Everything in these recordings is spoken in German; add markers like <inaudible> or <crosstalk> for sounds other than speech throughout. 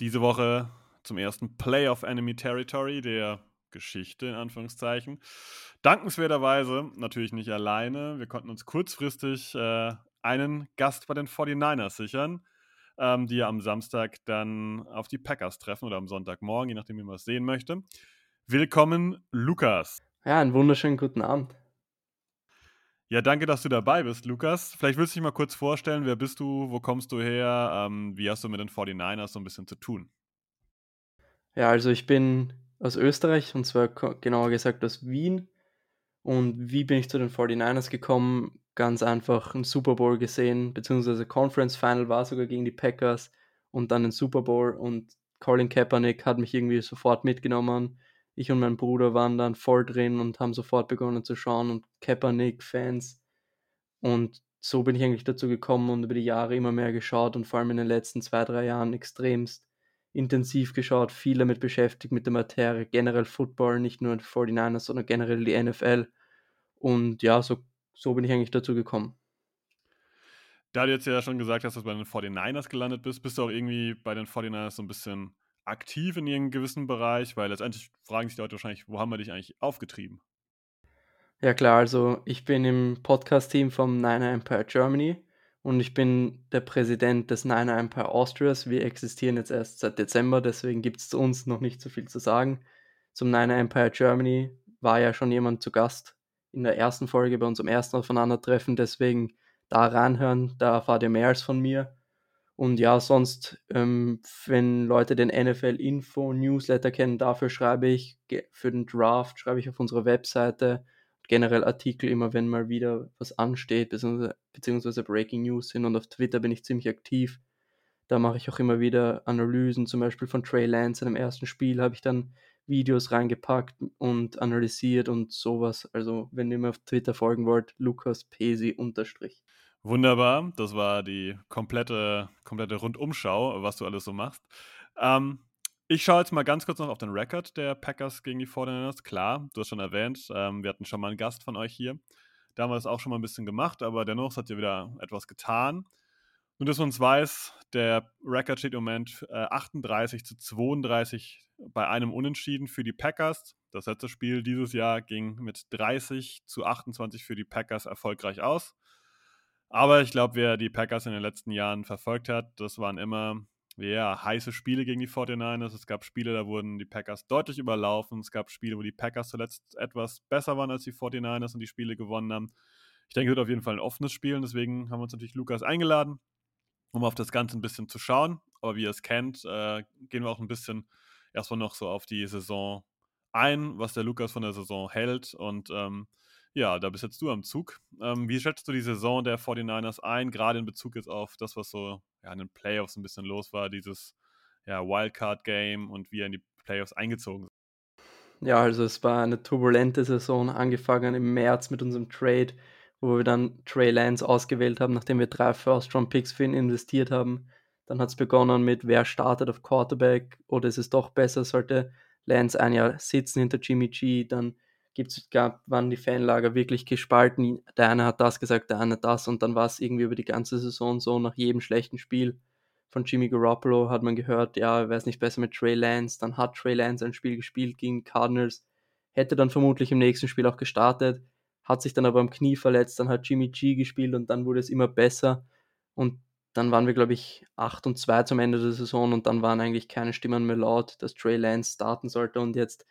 Diese Woche zum ersten Playoff Enemy Territory der Geschichte, in Anführungszeichen. Dankenswerterweise natürlich nicht alleine. Wir konnten uns kurzfristig äh, einen Gast bei den 49ers sichern, ähm, die ja am Samstag dann auf die Packers treffen oder am Sonntagmorgen, je nachdem, wie man es sehen möchte. Willkommen, Lukas. Ja, einen wunderschönen guten Abend. Ja, danke, dass du dabei bist, Lukas. Vielleicht willst du dich mal kurz vorstellen, wer bist du, wo kommst du her, ähm, wie hast du mit den 49ers so ein bisschen zu tun? Ja, also ich bin aus Österreich und zwar genauer gesagt aus Wien. Und wie bin ich zu den 49ers gekommen? Ganz einfach einen Super Bowl gesehen, beziehungsweise Conference Final war sogar gegen die Packers und dann ein Super Bowl und Colin Kaepernick hat mich irgendwie sofort mitgenommen ich und mein Bruder waren dann voll drin und haben sofort begonnen zu schauen und Kaepernick-Fans. Und so bin ich eigentlich dazu gekommen und über die Jahre immer mehr geschaut und vor allem in den letzten zwei, drei Jahren extremst intensiv geschaut, viel damit beschäftigt mit der Materie, generell Football, nicht nur die 49ers, sondern generell die NFL. Und ja, so, so bin ich eigentlich dazu gekommen. Da du jetzt ja schon gesagt hast, dass du bei den 49ers gelandet bist, bist du auch irgendwie bei den 49ers so ein bisschen aktiv in irgendeinem gewissen Bereich? Weil letztendlich fragen sich die Leute wahrscheinlich, wo haben wir dich eigentlich aufgetrieben? Ja klar, also ich bin im Podcast-Team vom Niner Empire Germany und ich bin der Präsident des Niner Empire Austrias. Wir existieren jetzt erst seit Dezember, deswegen gibt es zu uns noch nicht so viel zu sagen. Zum Niner Empire Germany war ja schon jemand zu Gast in der ersten Folge bei unserem ersten Aufeinandertreffen, deswegen da reinhören, da erfahrt ihr mehr als von mir. Und ja, sonst, ähm, wenn Leute den NFL-Info-Newsletter kennen, dafür schreibe ich, für den Draft schreibe ich auf unserer Webseite generell Artikel immer, wenn mal wieder was ansteht, beziehungsweise, beziehungsweise Breaking News sind. Und auf Twitter bin ich ziemlich aktiv. Da mache ich auch immer wieder Analysen, zum Beispiel von Trey Lance in dem ersten Spiel habe ich dann Videos reingepackt und analysiert und sowas. Also, wenn ihr mir auf Twitter folgen wollt, Lukas Pesi unterstrich. Wunderbar, das war die komplette, komplette Rundumschau, was du alles so machst. Ähm, ich schaue jetzt mal ganz kurz noch auf den Rekord der Packers gegen die 49ers. Klar, du hast schon erwähnt, ähm, wir hatten schon mal einen Gast von euch hier. Da haben wir das auch schon mal ein bisschen gemacht, aber dennoch hat ihr wieder etwas getan. Und dass man es weiß, der Rekord steht im Moment äh, 38 zu 32 bei einem Unentschieden für die Packers. Das letzte Spiel dieses Jahr ging mit 30 zu 28 für die Packers erfolgreich aus. Aber ich glaube, wer die Packers in den letzten Jahren verfolgt hat, das waren immer ja, heiße Spiele gegen die 49ers. Es gab Spiele, da wurden die Packers deutlich überlaufen. Es gab Spiele, wo die Packers zuletzt etwas besser waren als die 49ers und die Spiele gewonnen haben. Ich denke, es wird auf jeden Fall ein offenes Spiel. Und deswegen haben wir uns natürlich Lukas eingeladen, um auf das Ganze ein bisschen zu schauen. Aber wie ihr es kennt, äh, gehen wir auch ein bisschen erstmal noch so auf die Saison ein, was der Lukas von der Saison hält. Und ähm, ja, da bist jetzt du am Zug. Ähm, wie schätzt du die Saison der 49ers ein, gerade in Bezug jetzt auf das, was so ja, in den Playoffs ein bisschen los war, dieses ja, Wildcard-Game und wie er in die Playoffs eingezogen ist? Ja, also es war eine turbulente Saison, angefangen im März mit unserem Trade, wo wir dann Trey Lance ausgewählt haben, nachdem wir drei First-Round-Picks für ihn investiert haben. Dann hat es begonnen mit, wer startet auf Quarterback oder ist es doch besser, sollte Lance ein Jahr sitzen hinter Jimmy G, dann gibt's, gab, waren die Fanlager wirklich gespalten. Der eine hat das gesagt, der andere das. Und dann war es irgendwie über die ganze Saison so, nach jedem schlechten Spiel von Jimmy Garoppolo hat man gehört, ja, wäre es nicht besser mit Trey Lance, dann hat Trey Lance ein Spiel gespielt gegen Cardinals, hätte dann vermutlich im nächsten Spiel auch gestartet, hat sich dann aber am Knie verletzt, dann hat Jimmy G gespielt und dann wurde es immer besser. Und dann waren wir, glaube ich, 8 und 2 zum Ende der Saison. Und dann waren eigentlich keine Stimmen mehr laut, dass Trey Lance starten sollte. Und jetzt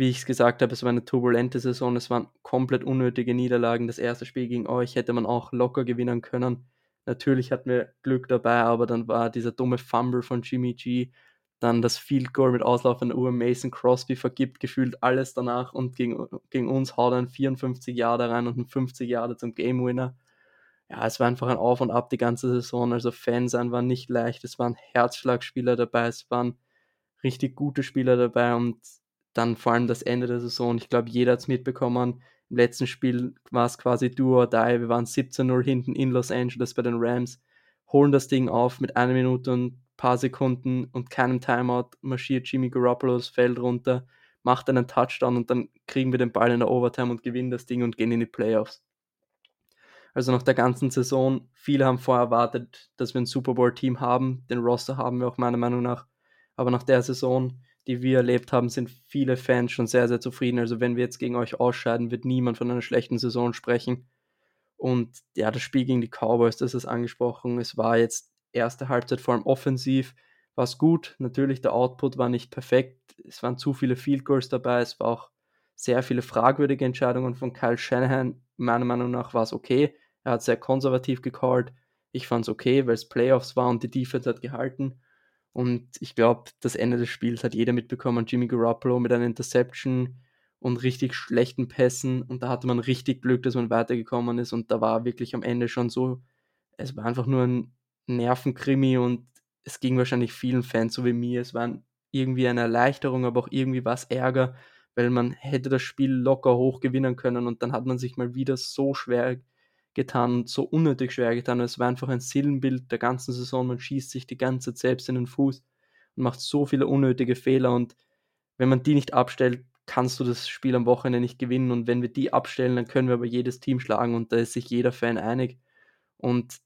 wie ich es gesagt habe, es war eine turbulente Saison, es waren komplett unnötige Niederlagen. Das erste Spiel gegen euch hätte man auch locker gewinnen können. Natürlich hatten wir Glück dabei, aber dann war dieser dumme Fumble von Jimmy G, dann das Field Goal mit auslaufender Uhr, Mason Crosby vergibt gefühlt alles danach und gegen, gegen uns haut er ein 54 Jahre rein und ein 50 Jahre zum Game Winner. ja, es war einfach ein Auf und Ab die ganze Saison. Also Fans sein war nicht leicht. Es waren Herzschlagspieler dabei, es waren richtig gute Spieler dabei und dann vor allem das Ende der Saison. Ich glaube, jeder hat es mitbekommen. Im letzten Spiel war es quasi do or die. Wir waren 17-0 hinten in Los Angeles bei den Rams, holen das Ding auf mit einer Minute und ein paar Sekunden und keinem Timeout, marschiert Jimmy Garoppolo das Feld runter, macht einen Touchdown und dann kriegen wir den Ball in der Overtime und gewinnen das Ding und gehen in die Playoffs. Also nach der ganzen Saison, viele haben vorher erwartet, dass wir ein Super Bowl-Team haben. Den Roster haben wir auch meiner Meinung nach. Aber nach der Saison, die wir erlebt haben, sind viele Fans schon sehr, sehr zufrieden. Also wenn wir jetzt gegen euch ausscheiden, wird niemand von einer schlechten Saison sprechen. Und ja, das Spiel gegen die Cowboys, das ist angesprochen. Es war jetzt erste Halbzeit vor allem offensiv, war es gut. Natürlich, der Output war nicht perfekt. Es waren zu viele Field Goals dabei. Es war auch sehr viele fragwürdige Entscheidungen von Kyle Shanahan. Meiner Meinung nach war es okay. Er hat sehr konservativ gecallt. Ich fand es okay, weil es Playoffs war und die Defense hat gehalten. Und ich glaube, das Ende des Spiels hat jeder mitbekommen. Jimmy Garoppolo mit einer Interception und richtig schlechten Pässen. Und da hatte man richtig Glück, dass man weitergekommen ist. Und da war wirklich am Ende schon so, es war einfach nur ein Nervenkrimi und es ging wahrscheinlich vielen Fans so wie mir. Es war irgendwie eine Erleichterung, aber auch irgendwie was Ärger, weil man hätte das Spiel locker hoch gewinnen können und dann hat man sich mal wieder so schwer getan, so unnötig schwer getan. Es war einfach ein Silbenbild der ganzen Saison. Man schießt sich die ganze Zeit selbst in den Fuß und macht so viele unnötige Fehler. Und wenn man die nicht abstellt, kannst du das Spiel am Wochenende nicht gewinnen. Und wenn wir die abstellen, dann können wir aber jedes Team schlagen. Und da ist sich jeder Fan einig. Und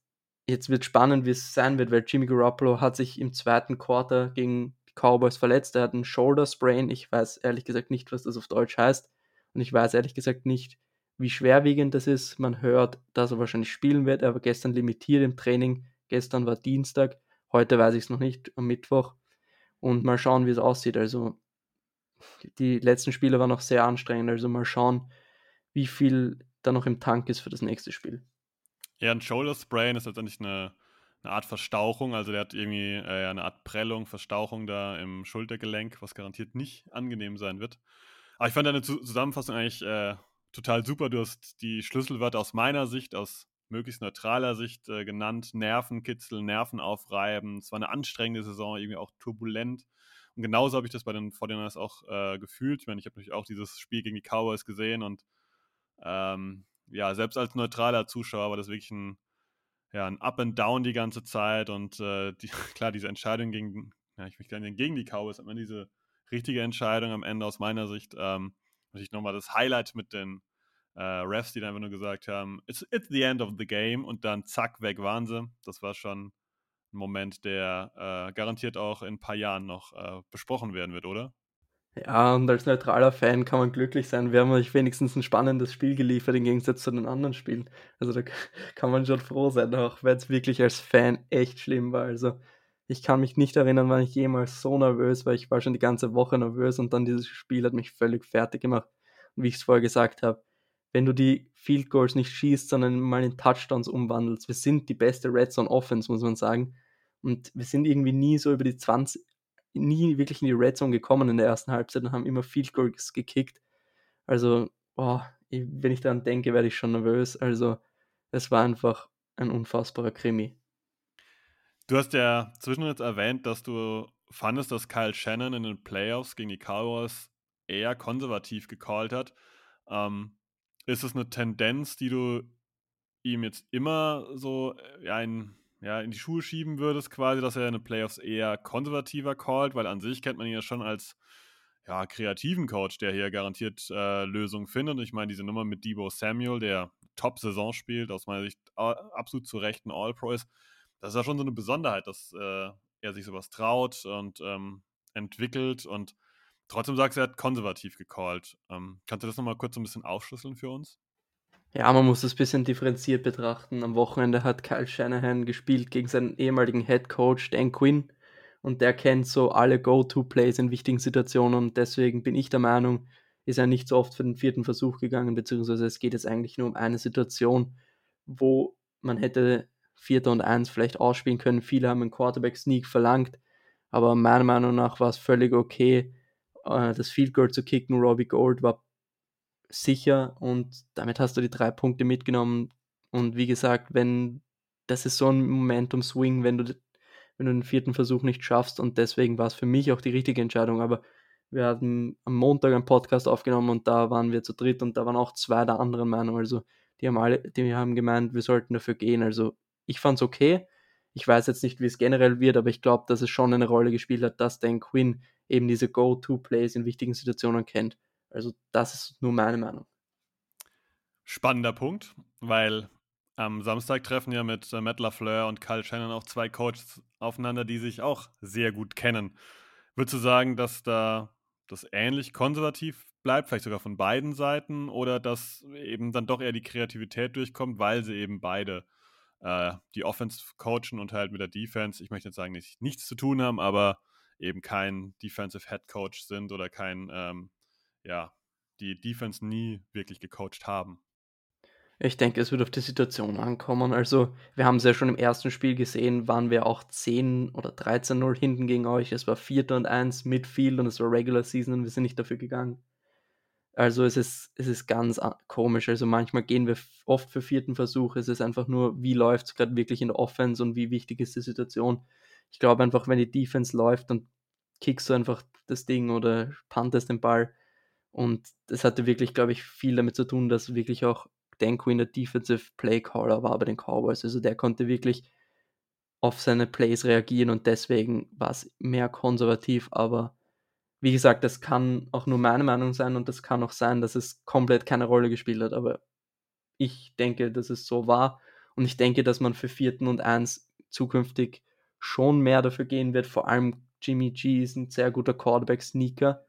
jetzt wird spannend, wie es sein wird, weil Jimmy Garoppolo hat sich im zweiten Quarter gegen die Cowboys verletzt. Er hat einen Shoulder Sprain. Ich weiß ehrlich gesagt nicht, was das auf Deutsch heißt. Und ich weiß ehrlich gesagt nicht, wie schwerwiegend das ist. Man hört, dass er wahrscheinlich spielen wird. Er war gestern limitiert im Training. Gestern war Dienstag. Heute weiß ich es noch nicht, am Mittwoch. Und mal schauen, wie es aussieht. Also, die letzten Spiele waren noch sehr anstrengend. Also, mal schauen, wie viel da noch im Tank ist für das nächste Spiel. Ja, ein Shoulder Sprain ist letztendlich eine, eine Art Verstauchung. Also, der hat irgendwie äh, eine Art Prellung, Verstauchung da im Schultergelenk, was garantiert nicht angenehm sein wird. Aber ich fand deine Zusammenfassung eigentlich äh, total super. Du hast die Schlüsselwörter aus meiner Sicht, aus möglichst neutraler Sicht äh, genannt. Nervenkitzel, Nerven aufreiben. Es war eine anstrengende Saison, irgendwie auch turbulent. Und genauso habe ich das bei den 49ers auch äh, gefühlt. Ich meine, ich habe natürlich auch dieses Spiel gegen die Cowboys gesehen und ähm, ja, selbst als neutraler Zuschauer war das wirklich ein, ja, ein Up and Down die ganze Zeit und äh, <laughs> die, klar, diese Entscheidung gegen, ja, ich möchte gegen die Cowboys, man diese richtige Entscheidung am Ende aus meiner Sicht. Ähm, natürlich nochmal das Highlight mit den äh, Refs, die dann einfach nur gesagt haben, it's, it's the end of the game und dann zack, weg waren sie. Das war schon ein Moment, der äh, garantiert auch in ein paar Jahren noch äh, besprochen werden wird, oder? Ja, und als neutraler Fan kann man glücklich sein. Wir haben euch wenigstens ein spannendes Spiel geliefert im Gegensatz zu den anderen Spielen. Also da <laughs> kann man schon froh sein, auch wenn es wirklich als Fan echt schlimm war. Also ich kann mich nicht erinnern, wann ich jemals so nervös war. Ich war schon die ganze Woche nervös und dann dieses Spiel hat mich völlig fertig gemacht. Und wie ich es vorher gesagt habe, wenn du die Field Goals nicht schießt, sondern mal in Touchdowns umwandelst. Wir sind die beste Red Zone Offense, muss man sagen. Und wir sind irgendwie nie so über die 20, nie wirklich in die Red Zone gekommen in der ersten Halbzeit und haben immer Field Goals gekickt. Also, boah, wenn ich daran denke, werde ich schon nervös. Also, es war einfach ein unfassbarer Krimi. Du hast ja zwischendurch erwähnt, dass du fandest, dass Kyle Shannon in den Playoffs gegen die Cowboys eher konservativ gecallt hat. Ähm, ist es eine Tendenz, die du ihm jetzt immer so äh, ja, in, ja, in die Schuhe schieben würdest, quasi, dass er in den Playoffs eher konservativer callt? Weil an sich kennt man ihn ja schon als ja, kreativen Coach, der hier garantiert äh, Lösungen findet. Und ich meine, diese Nummer mit Debo Samuel, der Top-Saison spielt, aus meiner Sicht absolut zu Recht ein All-Pro ist das ist ja schon so eine Besonderheit, dass äh, er sich sowas traut und ähm, entwickelt und trotzdem sagst du, er hat konservativ gecallt. Ähm, kannst du das nochmal kurz ein bisschen aufschlüsseln für uns? Ja, man muss das ein bisschen differenziert betrachten. Am Wochenende hat Kyle Shanahan gespielt gegen seinen ehemaligen Head Coach Dan Quinn und der kennt so alle Go-To-Plays in wichtigen Situationen und deswegen bin ich der Meinung, ist er nicht so oft für den vierten Versuch gegangen, beziehungsweise es geht jetzt eigentlich nur um eine Situation, wo man hätte Vierter und Eins vielleicht ausspielen können. Viele haben einen Quarterback-Sneak verlangt, aber meiner Meinung nach war es völlig okay, äh, das Field Goal zu kicken. Robbie Gold war sicher und damit hast du die drei Punkte mitgenommen Und wie gesagt, wenn das ist so ein Momentum-Swing, wenn du, wenn du den vierten Versuch nicht schaffst und deswegen war es für mich auch die richtige Entscheidung. Aber wir hatten am Montag einen Podcast aufgenommen und da waren wir zu dritt und da waren auch zwei der anderen Meinung. Also die haben alle, die haben gemeint, wir sollten dafür gehen. Also ich fand es okay. Ich weiß jetzt nicht, wie es generell wird, aber ich glaube, dass es schon eine Rolle gespielt hat, dass Dan Quinn eben diese Go-To-Plays in wichtigen Situationen kennt. Also das ist nur meine Meinung. Spannender Punkt, weil am Samstag treffen ja mit äh, Matt LaFleur und Kyle Shannon auch zwei Coaches aufeinander, die sich auch sehr gut kennen. Würdest du sagen, dass da das ähnlich konservativ bleibt, vielleicht sogar von beiden Seiten, oder dass eben dann doch eher die Kreativität durchkommt, weil sie eben beide äh, die Offense coachen und halt mit der Defense, ich möchte jetzt sagen, nicht, nichts zu tun haben, aber eben kein Defensive Head Coach sind oder kein, ähm, ja, die Defense nie wirklich gecoacht haben. Ich denke, es wird auf die Situation ankommen. Also, wir haben es ja schon im ersten Spiel gesehen, waren wir auch 10 oder 13-0 hinten gegen euch. Es war 4. und 1 Midfield und es war Regular Season und wir sind nicht dafür gegangen. Also es ist, es ist ganz komisch. Also manchmal gehen wir oft für vierten Versuch. Es ist einfach nur, wie läuft es gerade wirklich in der Offense und wie wichtig ist die Situation. Ich glaube einfach, wenn die Defense läuft, dann kickst du einfach das Ding oder puntest den Ball. Und das hatte wirklich, glaube ich, viel damit zu tun, dass wirklich auch Dan Quinn der Defensive Play Caller war bei den Cowboys. Also der konnte wirklich auf seine Plays reagieren und deswegen war es mehr konservativ, aber wie gesagt, das kann auch nur meine Meinung sein und das kann auch sein, dass es komplett keine Rolle gespielt hat, aber ich denke, dass es so war und ich denke, dass man für vierten und eins zukünftig schon mehr dafür gehen wird. Vor allem Jimmy G ist ein sehr guter Quarterback-Sneaker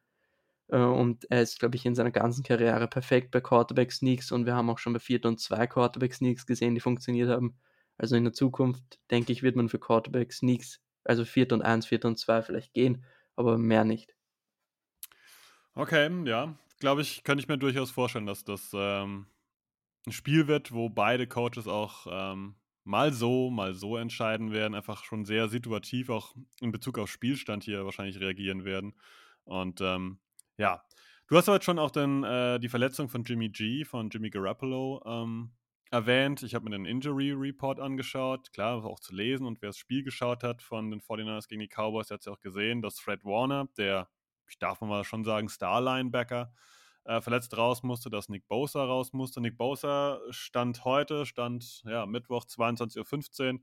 äh, und er ist, glaube ich, in seiner ganzen Karriere perfekt bei Quarterback-Sneaks und wir haben auch schon bei vierten und zwei Quarterback-Sneaks gesehen, die funktioniert haben. Also in der Zukunft, denke ich, wird man für Quarterback-Sneaks, also vierte und eins, vierte und zwei vielleicht gehen, aber mehr nicht. Okay, ja. Glaube ich, könnte ich mir durchaus vorstellen, dass das ähm, ein Spiel wird, wo beide Coaches auch ähm, mal so, mal so entscheiden werden, einfach schon sehr situativ auch in Bezug auf Spielstand hier wahrscheinlich reagieren werden. Und ähm, ja, du hast aber schon auch dann äh, die Verletzung von Jimmy G, von Jimmy Garoppolo ähm, erwähnt. Ich habe mir den Injury Report angeschaut, klar, auch zu lesen und wer das Spiel geschaut hat von den 49ers gegen die Cowboys, der hat es ja auch gesehen, dass Fred Warner, der ich darf mal schon sagen, Star-Linebacker äh, verletzt raus musste, dass Nick Bosa raus musste. Nick Bosa stand heute, stand ja, Mittwoch 22.15 Uhr,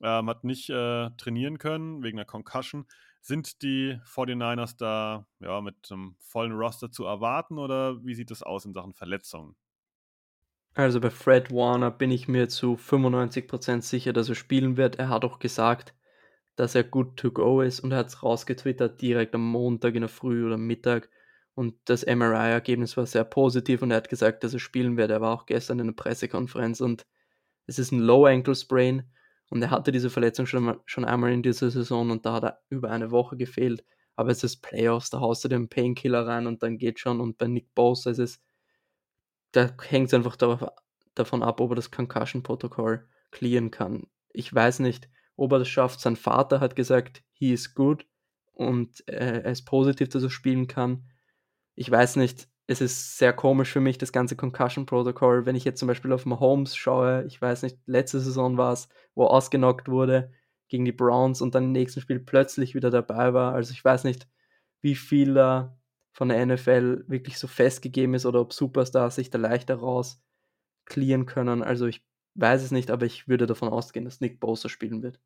ähm, hat nicht äh, trainieren können wegen der Concussion. Sind die 49ers da ja, mit einem vollen Roster zu erwarten oder wie sieht es aus in Sachen Verletzungen? Also bei Fred Warner bin ich mir zu 95% sicher, dass er spielen wird. Er hat auch gesagt, dass er good to go ist und er hat es rausgetwittert direkt am Montag in der Früh oder Mittag und das MRI-Ergebnis war sehr positiv und er hat gesagt, dass er spielen wird. Er war auch gestern in einer Pressekonferenz und es ist ein Low Ankle Sprain und er hatte diese Verletzung schon, schon einmal in dieser Saison und da hat er über eine Woche gefehlt. Aber es ist Playoffs, da haust du den Painkiller rein und dann geht schon. Und bei Nick Bosa ist es, da hängt es einfach darauf, davon ab, ob er das Concussion-Protokoll clearen kann. Ich weiß nicht, ob er das schafft. Sein Vater hat gesagt, he is good und äh, er ist positiv, dass er spielen kann. Ich weiß nicht, es ist sehr komisch für mich, das ganze Concussion Protocol. Wenn ich jetzt zum Beispiel auf Mahomes schaue, ich weiß nicht, letzte Saison war es, wo er ausgenockt wurde gegen die Browns und dann im nächsten Spiel plötzlich wieder dabei war. Also ich weiß nicht, wie viel da von der NFL wirklich so festgegeben ist oder ob Superstars sich da leichter raus clearen können. Also ich weiß es nicht, aber ich würde davon ausgehen, dass Nick Bosa spielen wird.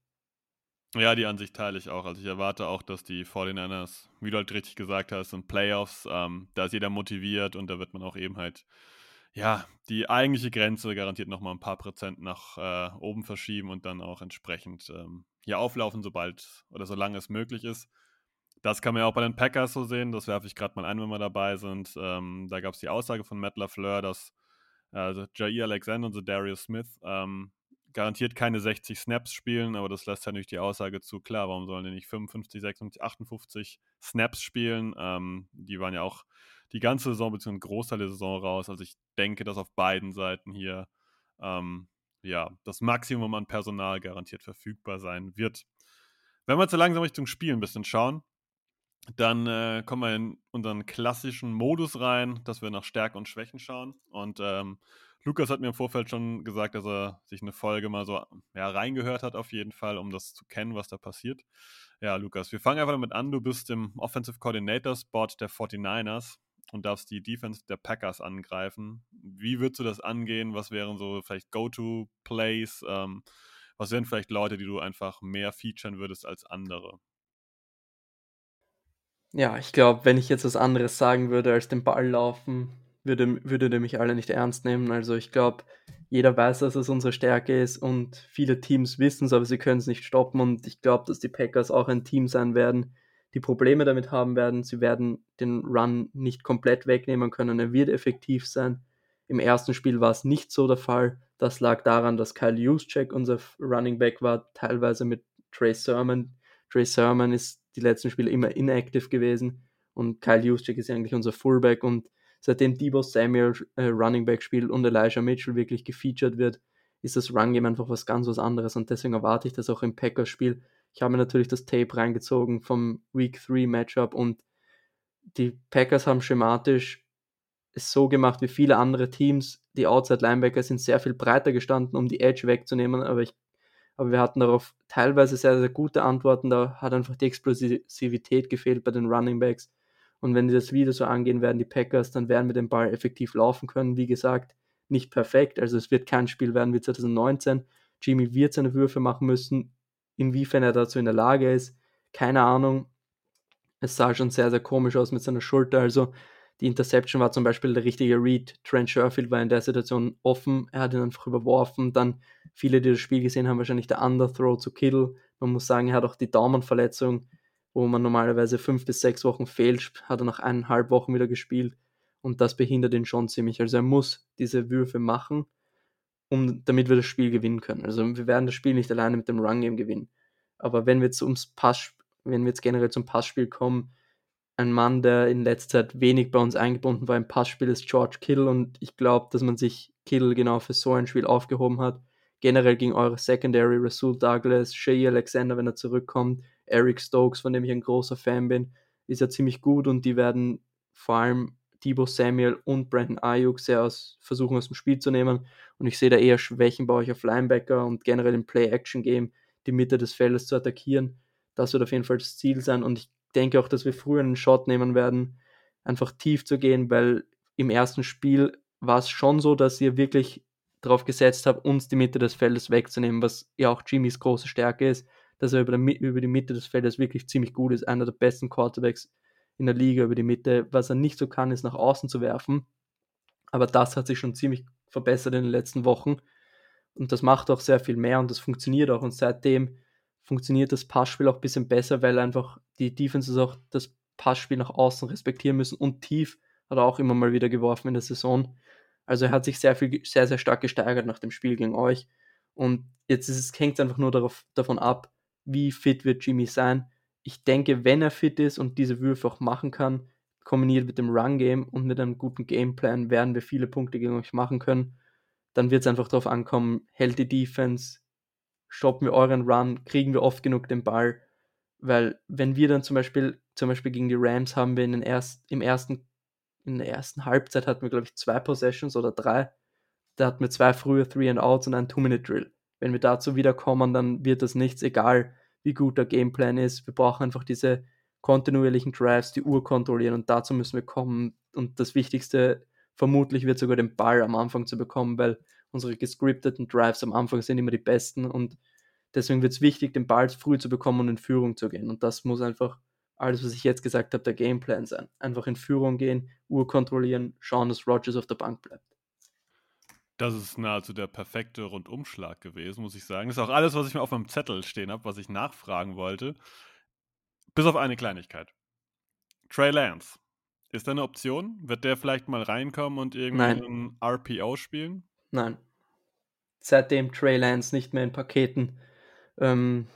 Ja, die Ansicht teile ich auch. Also ich erwarte auch, dass die 49ers, wie du halt richtig gesagt hast, in Playoffs, ähm, da ist jeder motiviert und da wird man auch eben halt, ja, die eigentliche Grenze garantiert nochmal ein paar Prozent nach äh, oben verschieben und dann auch entsprechend ähm, hier auflaufen, sobald oder solange es möglich ist. Das kann man ja auch bei den Packers so sehen, das werfe ich gerade mal ein, wenn wir dabei sind. Ähm, da gab es die Aussage von Matt LaFleur, dass also Jair Alexander und Darius Smith ähm, garantiert keine 60 Snaps spielen, aber das lässt ja nicht die Aussage zu. Klar, warum sollen die nicht 55, 56, 58 Snaps spielen? Ähm, die waren ja auch die ganze Saison bzw. Großteil der Saison raus. Also ich denke, dass auf beiden Seiten hier ähm, ja das Maximum an Personal garantiert verfügbar sein wird. Wenn wir jetzt so langsam Richtung Spiel ein bisschen schauen, dann äh, kommen wir in unseren klassischen Modus rein, dass wir nach Stärken und Schwächen schauen. Und ähm, Lukas hat mir im Vorfeld schon gesagt, dass er sich eine Folge mal so ja, reingehört hat, auf jeden Fall, um das zu kennen, was da passiert. Ja, Lukas, wir fangen einfach damit an. Du bist im Offensive Coordinator Spot der 49ers und darfst die Defense der Packers angreifen. Wie würdest du das angehen? Was wären so vielleicht Go-To-Plays? Ähm, was wären vielleicht Leute, die du einfach mehr featuren würdest als andere? Ja, ich glaube, wenn ich jetzt was anderes sagen würde als den Ball laufen, würde, würde mich alle nicht ernst nehmen. Also ich glaube, jeder weiß, dass es unsere Stärke ist und viele Teams wissen es, aber sie können es nicht stoppen. Und ich glaube, dass die Packers auch ein Team sein werden, die Probleme damit haben werden. Sie werden den Run nicht komplett wegnehmen können. Er wird effektiv sein. Im ersten Spiel war es nicht so der Fall. Das lag daran, dass Kyle Juszczyk unser Running Back war, teilweise mit Trey Sermon. Trey Sermon ist die letzten Spiele immer inactive gewesen und Kyle Juszczyk ist eigentlich unser Fullback und seitdem Debo Samuel äh, Running Back spielt und Elijah Mitchell wirklich gefeatured wird, ist das Run Game einfach was ganz was anderes und deswegen erwarte ich das auch im Packers-Spiel. Ich habe mir natürlich das Tape reingezogen vom Week 3 Matchup und die Packers haben schematisch es so gemacht wie viele andere Teams. Die Outside Linebacker sind sehr viel breiter gestanden, um die Edge wegzunehmen, aber ich aber wir hatten darauf teilweise sehr, sehr gute Antworten. Da hat einfach die Explosivität gefehlt bei den Running Backs. Und wenn die das wieder so angehen werden, die Packers, dann werden wir den Ball effektiv laufen können. Wie gesagt, nicht perfekt. Also es wird kein Spiel werden wie 2019. Jimmy wird seine Würfe machen müssen. Inwiefern er dazu in der Lage ist, keine Ahnung. Es sah schon sehr, sehr komisch aus mit seiner Schulter. Also die Interception war zum Beispiel der richtige Read. Trent Sherfield war in der Situation offen. Er hat ihn einfach überworfen. Dann viele, die das Spiel gesehen haben, wahrscheinlich der Underthrow zu Kittle. Man muss sagen, er hat auch die Daumenverletzung wo man normalerweise fünf bis sechs Wochen fehlt, hat er nach eineinhalb Wochen wieder gespielt und das behindert ihn schon ziemlich. Also er muss diese Würfe machen, um, damit wir das Spiel gewinnen können. Also wir werden das Spiel nicht alleine mit dem Run-Game gewinnen. Aber wenn wir jetzt ums Pass, wenn wir jetzt generell zum Passspiel kommen, ein Mann, der in letzter Zeit wenig bei uns eingebunden war im Passspiel, ist George Kittle und ich glaube, dass man sich Kittle genau für so ein Spiel aufgehoben hat. Generell gegen eure Secondary, Rasul Douglas, Shea Alexander, wenn er zurückkommt, Eric Stokes, von dem ich ein großer Fan bin, ist ja ziemlich gut und die werden vor allem Debo Samuel und Brandon Ayuk sehr aus, versuchen aus dem Spiel zu nehmen. Und ich sehe da eher Schwächen bei euch auf Linebacker und generell im Play-Action-Game die Mitte des Feldes zu attackieren. Das wird auf jeden Fall das Ziel sein. Und ich denke auch, dass wir früher einen Shot nehmen werden, einfach tief zu gehen, weil im ersten Spiel war es schon so, dass ihr wirklich darauf gesetzt habt, uns die Mitte des Feldes wegzunehmen, was ja auch Jimmys große Stärke ist dass er über, der, über die Mitte des Feldes wirklich ziemlich gut ist. Einer der besten Quarterbacks in der Liga über die Mitte. Was er nicht so kann, ist nach außen zu werfen. Aber das hat sich schon ziemlich verbessert in den letzten Wochen. Und das macht auch sehr viel mehr und das funktioniert auch. Und seitdem funktioniert das Passspiel auch ein bisschen besser, weil einfach die Defenses auch das Passspiel nach außen respektieren müssen. Und tief hat er auch immer mal wieder geworfen in der Saison. Also er hat sich sehr viel, sehr, sehr stark gesteigert nach dem Spiel gegen euch. Und jetzt hängt es einfach nur darauf, davon ab, wie fit wird Jimmy sein. Ich denke, wenn er fit ist und diese Würfe auch machen kann, kombiniert mit dem Run-Game und mit einem guten Gameplan, werden wir viele Punkte gegen euch machen können. Dann wird es einfach darauf ankommen, hält die Defense, stoppen wir euren Run, kriegen wir oft genug den Ball. Weil wenn wir dann zum Beispiel, zum Beispiel gegen die Rams haben wir in den erst, im ersten, in der ersten Halbzeit hatten wir, glaube ich, zwei Possessions oder drei. Da hatten wir zwei frühe Three and Outs und einen Two-Minute-Drill. Wenn wir dazu wiederkommen, dann wird das nichts, egal wie gut der Gameplan ist. Wir brauchen einfach diese kontinuierlichen Drives, die Uhr kontrollieren und dazu müssen wir kommen. Und das Wichtigste vermutlich wird sogar den Ball am Anfang zu bekommen, weil unsere gescripteten Drives am Anfang sind immer die besten und deswegen wird es wichtig, den Ball früh zu bekommen und in Führung zu gehen. Und das muss einfach alles, was ich jetzt gesagt habe, der Gameplan sein. Einfach in Führung gehen, Uhr kontrollieren, schauen, dass Rogers auf der Bank bleibt. Das ist nahezu der perfekte Rundumschlag gewesen, muss ich sagen. Das ist auch alles, was ich mir auf meinem Zettel stehen habe, was ich nachfragen wollte. Bis auf eine Kleinigkeit. Trey Lance. Ist da eine Option? Wird der vielleicht mal reinkommen und irgendwie ein RPO spielen? Nein. Seitdem Trey Lance nicht mehr in Paketen, ähm,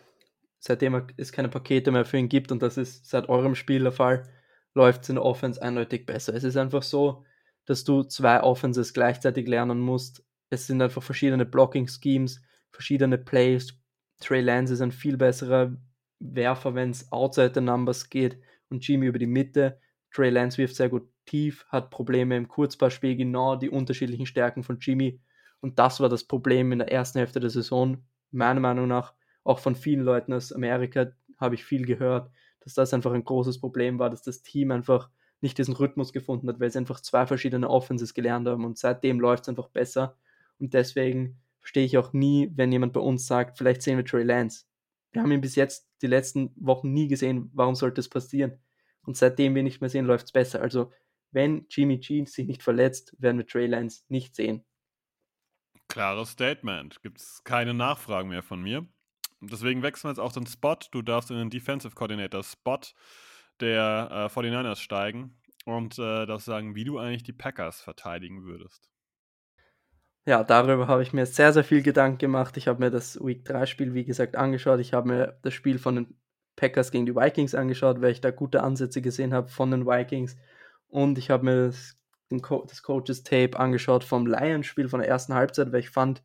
seitdem es keine Pakete mehr für ihn gibt, und das ist seit eurem Spiel der Fall, läuft es in der Offense eindeutig besser. Es ist einfach so, dass du zwei Offenses gleichzeitig lernen musst. Es sind einfach verschiedene Blocking-Schemes, verschiedene Plays. Trey Lance ist ein viel besserer Werfer, wenn es outside the numbers geht und Jimmy über die Mitte. Trey Lance wirft sehr gut tief, hat Probleme im Kurzpassspiel, genau die unterschiedlichen Stärken von Jimmy. Und das war das Problem in der ersten Hälfte der Saison, meiner Meinung nach, auch von vielen Leuten aus Amerika habe ich viel gehört, dass das einfach ein großes Problem war, dass das Team einfach nicht diesen Rhythmus gefunden hat, weil sie einfach zwei verschiedene Offenses gelernt haben und seitdem läuft es einfach besser. Und deswegen verstehe ich auch nie, wenn jemand bei uns sagt, vielleicht sehen wir Trey Lance. Wir haben ihn bis jetzt die letzten Wochen nie gesehen, warum sollte es passieren? Und seitdem wir nicht mehr sehen, läuft es besser. Also, wenn Jimmy G sich nicht verletzt, werden wir Trey Lance nicht sehen. Klares Statement. Gibt es keine Nachfragen mehr von mir. Deswegen wechseln wir jetzt auch den Spot. Du darfst in den Defensive Coordinator Spot der äh, 49ers steigen und äh, das sagen, wie du eigentlich die Packers verteidigen würdest. Ja, darüber habe ich mir sehr, sehr viel Gedanken gemacht. Ich habe mir das Week 3 Spiel, wie gesagt, angeschaut. Ich habe mir das Spiel von den Packers gegen die Vikings angeschaut, weil ich da gute Ansätze gesehen habe von den Vikings. Und ich habe mir das, Co das Coaches Tape angeschaut vom Lions-Spiel von der ersten Halbzeit, weil ich fand,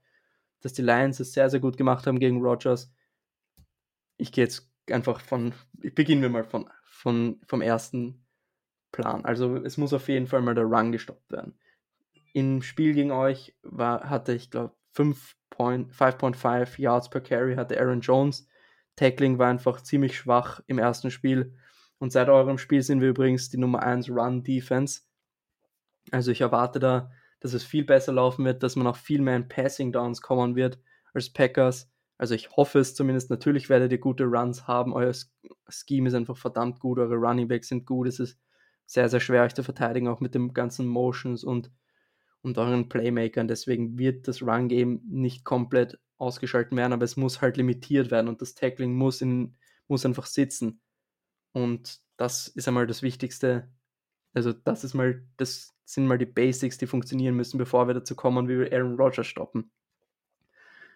dass die Lions es sehr, sehr gut gemacht haben gegen Rogers. Ich gehe jetzt einfach von, beginnen wir mal von, von, vom ersten Plan. Also es muss auf jeden Fall mal der Run gestoppt werden. Im Spiel gegen euch war, hatte ich glaube 5.5 Yards per Carry hatte Aaron Jones. Tackling war einfach ziemlich schwach im ersten Spiel. Und seit eurem Spiel sind wir übrigens die Nummer 1 Run Defense. Also ich erwarte da, dass es viel besser laufen wird, dass man auch viel mehr in Passing Downs kommen wird als Packers. Also ich hoffe es zumindest. Natürlich werdet ihr gute Runs haben. Euer Scheme ist einfach verdammt gut. Eure Running Backs sind gut. Es ist sehr, sehr schwer euch zu verteidigen, auch mit den ganzen Motions und, und euren Playmakern. Deswegen wird das Run-Game nicht komplett ausgeschaltet werden, aber es muss halt limitiert werden und das Tackling muss, in, muss einfach sitzen. Und das ist einmal das Wichtigste. Also, das ist mal, das sind mal die Basics, die funktionieren müssen, bevor wir dazu kommen, wie wir Aaron Rodgers stoppen.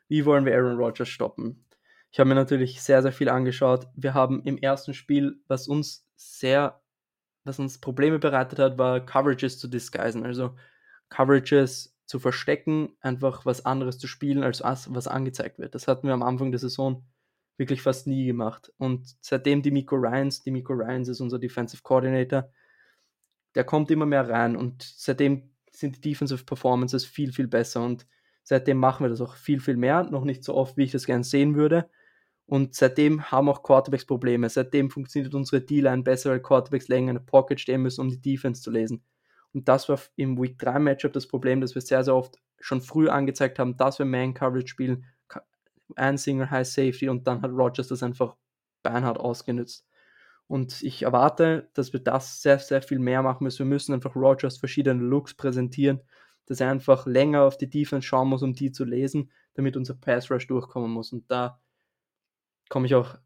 Wie wollen wir Aaron Rodgers stoppen? Ich habe mir natürlich sehr, sehr viel angeschaut. Wir haben im ersten Spiel, was uns sehr, was uns Probleme bereitet hat, war Coverages zu disguisen. Also Coverages zu verstecken, einfach was anderes zu spielen, als was angezeigt wird. Das hatten wir am Anfang der Saison wirklich fast nie gemacht. Und seitdem die Miko Ryans, die Miko Ryans ist unser Defensive Coordinator, der kommt immer mehr rein und seitdem sind die Defensive Performances viel, viel besser und seitdem machen wir das auch viel, viel mehr, noch nicht so oft, wie ich das gerne sehen würde. Und seitdem haben auch Quarterbacks Probleme. Seitdem funktioniert unsere D-Line besser, weil Quarterbacks länger in der Pocket stehen müssen, um die Defense zu lesen. Und das war im Week 3 Matchup das Problem, dass wir sehr, sehr oft schon früh angezeigt haben, dass wir Man-Coverage spielen, ein Single High Safety und dann hat Rogers das einfach beinhart ausgenutzt. Und ich erwarte, dass wir das sehr, sehr viel mehr machen müssen. Wir müssen einfach Rogers verschiedene Looks präsentieren, dass er einfach länger auf die Defense schauen muss, um die zu lesen, damit unser Pass Rush durchkommen muss. Und da komme ich auch,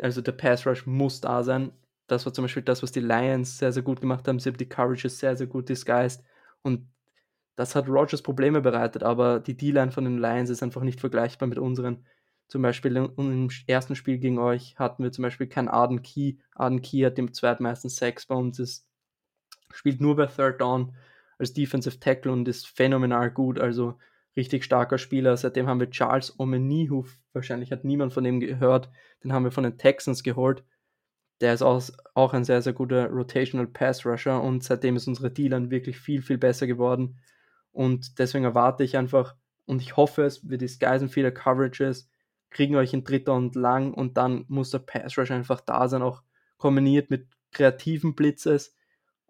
also der Pass Rush muss da sein das war zum Beispiel das, was die Lions sehr, sehr gut gemacht haben. Sie haben die Courages sehr, sehr gut disguised. Und das hat Rogers Probleme bereitet, aber die D-Line von den Lions ist einfach nicht vergleichbar mit unseren. Zum Beispiel im ersten Spiel gegen euch hatten wir zum Beispiel keinen Arden Key. Arden Key hat den zweitmeisten Sex bei uns, ist, spielt nur bei Third Down als Defensive Tackle und ist phänomenal gut, also richtig starker Spieler. Seitdem haben wir Charles Omenihu, wahrscheinlich hat niemand von dem gehört, den haben wir von den Texans geholt der ist auch, auch ein sehr, sehr guter Rotational Pass Rusher und seitdem ist unsere D-Line wirklich viel, viel besser geworden. Und deswegen erwarte ich einfach und ich hoffe es, wir disguisen viele Coverages, kriegen euch in dritter und lang und dann muss der Pass Rush einfach da sein, auch kombiniert mit kreativen Blitzes.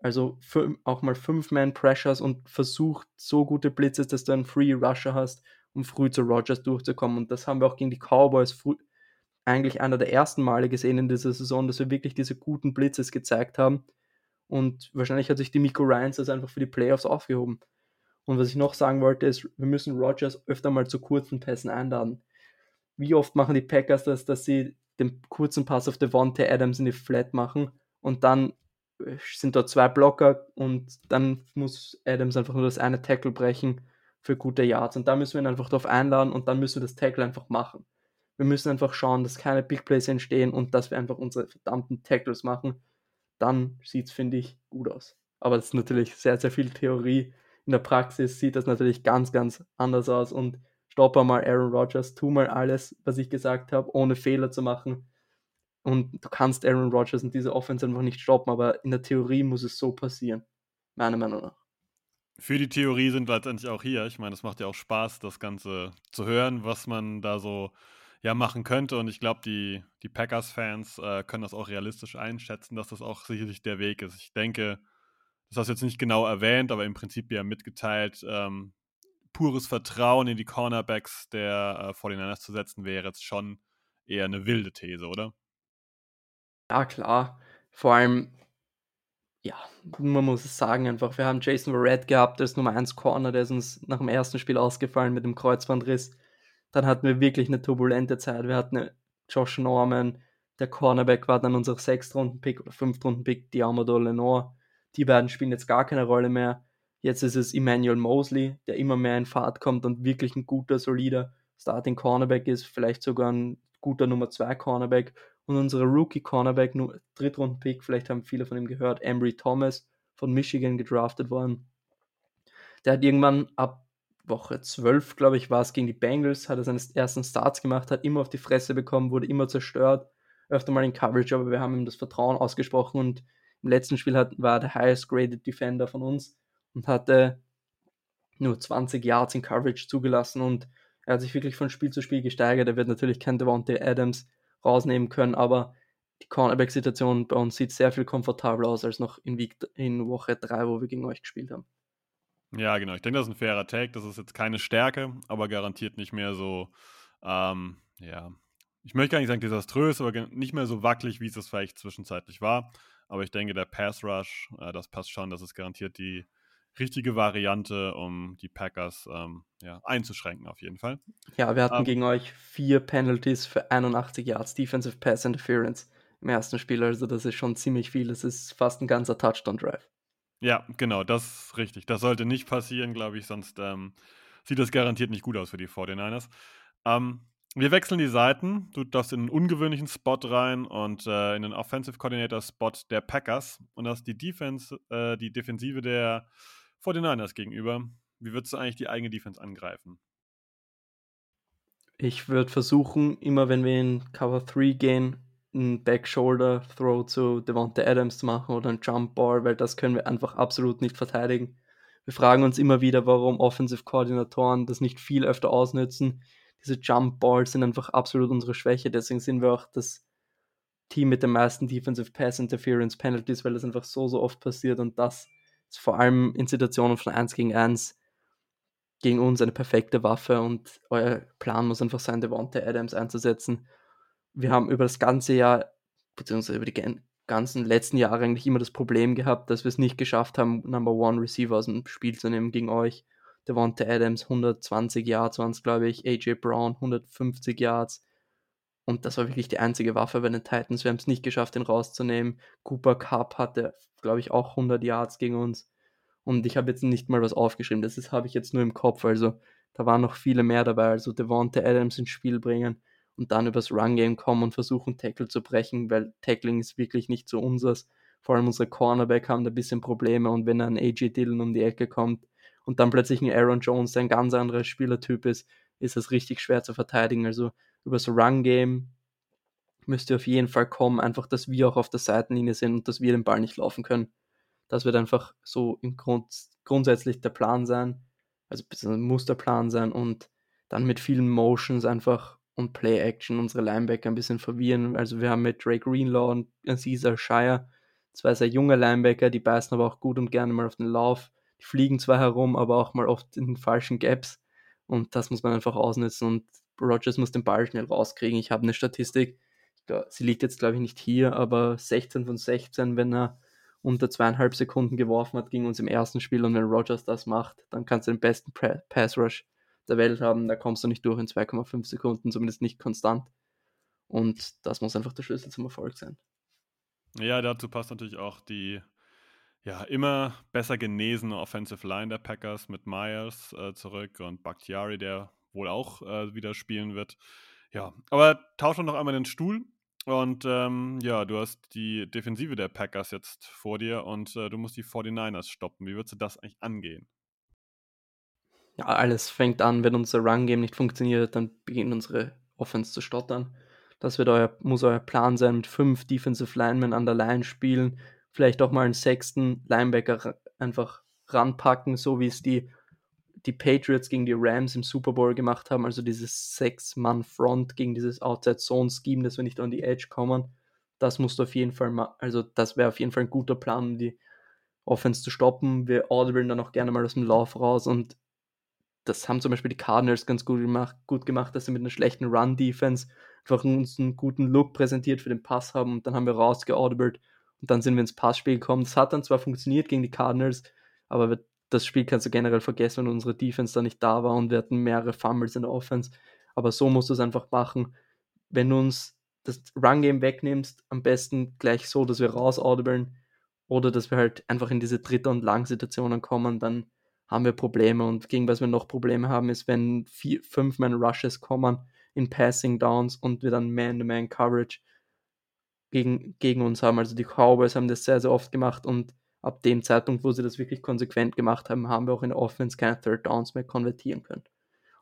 Also auch mal Fünf-Man-Pressures und versucht so gute Blitzes, dass du einen Free Rusher hast, um früh zu Rogers durchzukommen. Und das haben wir auch gegen die Cowboys früh, eigentlich einer der ersten Male gesehen in dieser Saison, dass wir wirklich diese guten Blitzes gezeigt haben. Und wahrscheinlich hat sich die Miko Ryans das einfach für die Playoffs aufgehoben. Und was ich noch sagen wollte, ist, wir müssen Rogers öfter mal zu kurzen Pässen einladen. Wie oft machen die Packers das, dass sie den kurzen Pass auf Devontae Adams in die Flat machen und dann sind dort zwei Blocker und dann muss Adams einfach nur das eine Tackle brechen für gute Yards. Und da müssen wir ihn einfach darauf einladen und dann müssen wir das Tackle einfach machen. Wir müssen einfach schauen, dass keine Big Plays entstehen und dass wir einfach unsere verdammten Tackles machen. Dann sieht es, finde ich, gut aus. Aber das ist natürlich sehr, sehr viel Theorie. In der Praxis sieht das natürlich ganz, ganz anders aus. Und stopp mal Aaron Rodgers, tu mal alles, was ich gesagt habe, ohne Fehler zu machen. Und du kannst Aaron Rodgers und diese Offense einfach nicht stoppen, aber in der Theorie muss es so passieren, meiner Meinung nach. Für die Theorie sind wir letztendlich auch hier. Ich meine, es macht ja auch Spaß, das Ganze zu hören, was man da so ja, machen könnte. Und ich glaube, die, die Packers-Fans äh, können das auch realistisch einschätzen, dass das auch sicherlich der Weg ist. Ich denke, das hast du jetzt nicht genau erwähnt, aber im Prinzip ja mitgeteilt, ähm, pures Vertrauen in die Cornerbacks der äh, 49ers zu setzen, wäre jetzt schon eher eine wilde These, oder? Ja, klar. Vor allem, ja, man muss es sagen einfach, wir haben Jason Verrett gehabt als Nummer 1 Corner, der ist uns nach dem ersten Spiel ausgefallen mit dem Kreuzbandriss. Dann hatten wir wirklich eine turbulente Zeit. Wir hatten Josh Norman, der Cornerback war dann unser Sechstrunden-Pick oder Fünftrunden-Pick, Diamodo Lenore. Die beiden spielen jetzt gar keine Rolle mehr. Jetzt ist es Emmanuel Mosley, der immer mehr in Fahrt kommt und wirklich ein guter, solider Starting Cornerback ist, vielleicht sogar ein guter Nummer 2 Cornerback. Und unsere Rookie Cornerback, Drittrunden-Pick, vielleicht haben viele von ihm gehört, Embry Thomas von Michigan gedraftet worden. Der hat irgendwann ab Woche 12, glaube ich, war es gegen die Bengals, hat er seine ersten Starts gemacht, hat immer auf die Fresse bekommen, wurde immer zerstört, öfter mal in Coverage, aber wir haben ihm das Vertrauen ausgesprochen und im letzten Spiel hat, war er der highest graded Defender von uns und hatte nur 20 Yards in Coverage zugelassen und er hat sich wirklich von Spiel zu Spiel gesteigert. Er wird natürlich kein Devontae Adams rausnehmen können, aber die Cornerback-Situation bei uns sieht sehr viel komfortabler aus als noch in, Week, in Woche 3, wo wir gegen euch gespielt haben. Ja, genau. Ich denke, das ist ein fairer Take. Das ist jetzt keine Stärke, aber garantiert nicht mehr so, ähm, ja, ich möchte gar nicht sagen desaströs, aber nicht mehr so wackelig, wie es das vielleicht zwischenzeitlich war. Aber ich denke, der Pass Rush, äh, das passt schon. Das ist garantiert die richtige Variante, um die Packers ähm, ja, einzuschränken, auf jeden Fall. Ja, wir hatten um, ähm, gegen euch vier Penalties für 81 Yards Defensive Pass Interference im ersten Spiel. Also, das ist schon ziemlich viel. Das ist fast ein ganzer Touchdown-Drive. Ja, genau, das ist richtig. Das sollte nicht passieren, glaube ich, sonst ähm, sieht das garantiert nicht gut aus für die 49ers. Ähm, wir wechseln die Seiten. Du darfst in einen ungewöhnlichen Spot rein und äh, in den Offensive Coordinator Spot der Packers und das ist die Defense, äh, die Defensive der 49ers gegenüber. Wie würdest du eigentlich die eigene Defense angreifen? Ich würde versuchen, immer wenn wir in Cover 3 gehen, einen Back-Shoulder-Throw zu Devonta Adams zu machen oder einen Jump-Ball, weil das können wir einfach absolut nicht verteidigen. Wir fragen uns immer wieder, warum Offensive-Koordinatoren das nicht viel öfter ausnutzen. Diese Jump-Balls sind einfach absolut unsere Schwäche, deswegen sind wir auch das Team mit den meisten Defensive Pass Interference Penalties, weil das einfach so, so oft passiert und das vor allem in Situationen von 1 gegen 1 gegen uns eine perfekte Waffe und euer Plan muss einfach sein, Devonta Adams einzusetzen wir haben über das ganze Jahr, beziehungsweise über die ganzen letzten Jahre eigentlich immer das Problem gehabt, dass wir es nicht geschafft haben, Number One Receiver aus dem Spiel zu nehmen gegen euch. Devonta Adams 120 Yards waren es, glaube ich, AJ Brown 150 Yards. Und das war wirklich die einzige Waffe bei den Titans. Wir haben es nicht geschafft, den rauszunehmen. Cooper Cup hatte, glaube ich, auch 100 Yards gegen uns. Und ich habe jetzt nicht mal was aufgeschrieben. Das habe ich jetzt nur im Kopf. Also da waren noch viele mehr dabei. Also Devonta Adams ins Spiel bringen und dann übers Run-Game kommen und versuchen, Tackle zu brechen, weil Tackling ist wirklich nicht so unseres. Vor allem unsere Cornerback haben da ein bisschen Probleme und wenn ein AJ Dillon um die Ecke kommt und dann plötzlich ein Aaron Jones, der ein ganz anderer Spielertyp ist, ist das richtig schwer zu verteidigen. Also übers Run-Game müsste auf jeden Fall kommen, einfach, dass wir auch auf der Seitenlinie sind und dass wir den Ball nicht laufen können. Das wird einfach so im Grund, grundsätzlich der Plan sein, also muss der Plan sein und dann mit vielen Motions einfach und Play-Action unsere Linebacker ein bisschen verwirren. Also wir haben mit Drake Greenlaw und Caesar Shire zwei sehr junge Linebacker, die beißen aber auch gut und gerne mal auf den Lauf. Die fliegen zwar herum, aber auch mal oft in den falschen Gaps. Und das muss man einfach ausnutzen. Und Rogers muss den Ball schnell rauskriegen. Ich habe eine Statistik, sie liegt jetzt glaube ich nicht hier, aber 16 von 16, wenn er unter zweieinhalb Sekunden geworfen hat, ging uns im ersten Spiel. Und wenn Rogers das macht, dann kannst du den besten Pass Rush der Welt haben, da kommst du nicht durch in 2,5 Sekunden, zumindest nicht konstant. Und das muss einfach der Schlüssel zum Erfolg sein. Ja, dazu passt natürlich auch die ja, immer besser genesene Offensive Line der Packers mit Myers äh, zurück und Bakhtiari, der wohl auch äh, wieder spielen wird. Ja, aber tauschen noch einmal den Stuhl. Und ähm, ja, du hast die Defensive der Packers jetzt vor dir und äh, du musst die 49ers stoppen. Wie würdest du das eigentlich angehen? ja, alles fängt an, wenn unser Run-Game nicht funktioniert, dann beginnt unsere Offense zu stottern. Das wird euer, muss euer Plan sein, mit fünf Defensive Linemen an der Line spielen, vielleicht auch mal einen sechsten Linebacker einfach ranpacken, so wie es die, die Patriots gegen die Rams im Super Bowl gemacht haben, also dieses Sechs-Mann-Front gegen dieses Outside-Zone-Scheme, dass wir nicht an die Edge kommen. Das musst du auf jeden Fall mal, also das wäre auf jeden Fall ein guter Plan, um die Offense zu stoppen. Wir audiblen dann auch gerne mal aus dem Lauf raus und das haben zum Beispiel die Cardinals ganz gut gemacht, gut gemacht, dass sie mit einer schlechten Run-Defense einfach uns einen guten Look präsentiert für den Pass haben und dann haben wir rausgeaudibelt und dann sind wir ins Passspiel gekommen. Das hat dann zwar funktioniert gegen die Cardinals, aber das Spiel kannst du generell vergessen, wenn unsere Defense da nicht da war und wir hatten mehrere Fumbles in der Offense. Aber so musst du es einfach machen. Wenn du uns das Run-Game wegnimmst, am besten gleich so, dass wir rausaudibeln oder dass wir halt einfach in diese dritte und lang Situationen kommen, dann haben wir Probleme. Und gegen was wir noch Probleme haben, ist, wenn vier, fünf Man Rushes kommen in Passing Downs und wir dann Man-to-Man-Coverage gegen, gegen uns haben. Also die Cowboys haben das sehr, sehr oft gemacht und ab dem Zeitpunkt, wo sie das wirklich konsequent gemacht haben, haben wir auch in der Offense keine Third Downs mehr konvertieren können.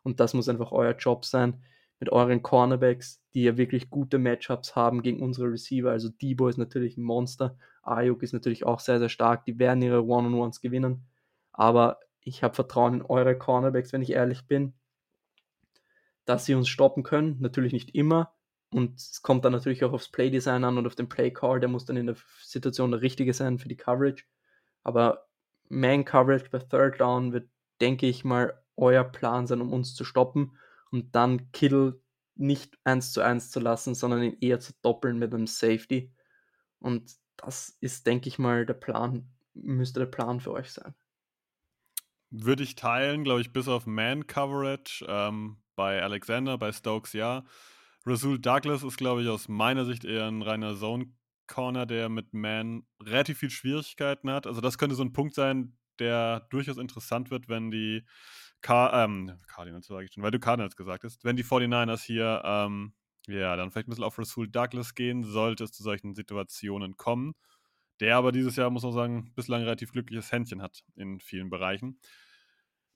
Und das muss einfach euer Job sein, mit euren Cornerbacks, die ja wirklich gute Matchups haben gegen unsere Receiver. Also Debo ist natürlich ein Monster, Ayuk ist natürlich auch sehr, sehr stark, die werden ihre One-on-Ones gewinnen. Aber ich habe Vertrauen in eure Cornerbacks, wenn ich ehrlich bin, dass sie uns stoppen können. Natürlich nicht immer. Und es kommt dann natürlich auch aufs Playdesign an und auf den Play-Call. Der muss dann in der Situation der richtige sein für die Coverage. Aber Man-Coverage bei Third Down wird, denke ich mal, euer Plan sein, um uns zu stoppen und dann Kittle nicht eins zu eins zu lassen, sondern ihn eher zu doppeln mit einem Safety. Und das ist, denke ich mal, der Plan, müsste der Plan für euch sein. Würde ich teilen, glaube ich, bis auf Man-Coverage. Ähm, bei Alexander, bei Stokes ja. Rasul Douglas ist, glaube ich, aus meiner Sicht eher ein reiner Zone-Corner, der mit Man relativ viel Schwierigkeiten hat. Also, das könnte so ein Punkt sein, der durchaus interessant wird, wenn die Car ähm, Cardinals, sage ich schon, weil du Cardinals gesagt hast, wenn die 49ers hier, ähm, ja, dann vielleicht ein bisschen auf Rasul Douglas gehen, sollte es zu solchen Situationen kommen der aber dieses Jahr, muss man sagen, bislang relativ glückliches Händchen hat in vielen Bereichen.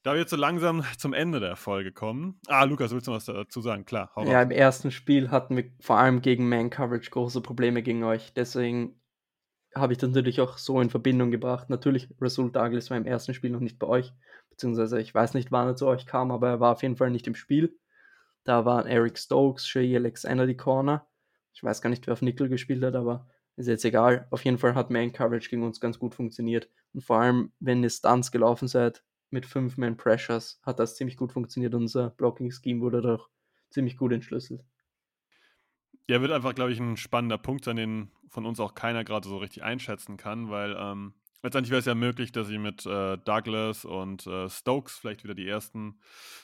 Da wir jetzt so langsam zum Ende der Folge kommen. Ah, Lukas, willst du was dazu sagen? Klar. Hau ja, raus. im ersten Spiel hatten wir vor allem gegen Man Coverage große Probleme gegen euch. Deswegen habe ich das natürlich auch so in Verbindung gebracht. Natürlich, Rasul Douglas war im ersten Spiel noch nicht bei euch. Beziehungsweise ich weiß nicht, wann er zu euch kam, aber er war auf jeden Fall nicht im Spiel. Da waren Eric Stokes, Shay Alexander die Corner. Ich weiß gar nicht, wer auf Nickel gespielt hat, aber ist jetzt egal. Auf jeden Fall hat Man Coverage gegen uns ganz gut funktioniert. Und vor allem, wenn ihr Stunts gelaufen seid mit 5 Man Pressures, hat das ziemlich gut funktioniert. Unser Blocking Scheme wurde doch ziemlich gut entschlüsselt. Der wird einfach, glaube ich, ein spannender Punkt sein, den von uns auch keiner gerade so richtig einschätzen kann, weil ähm, Letztendlich wäre es ja möglich, dass sie mit äh, Douglas und äh, Stokes vielleicht wieder die ersten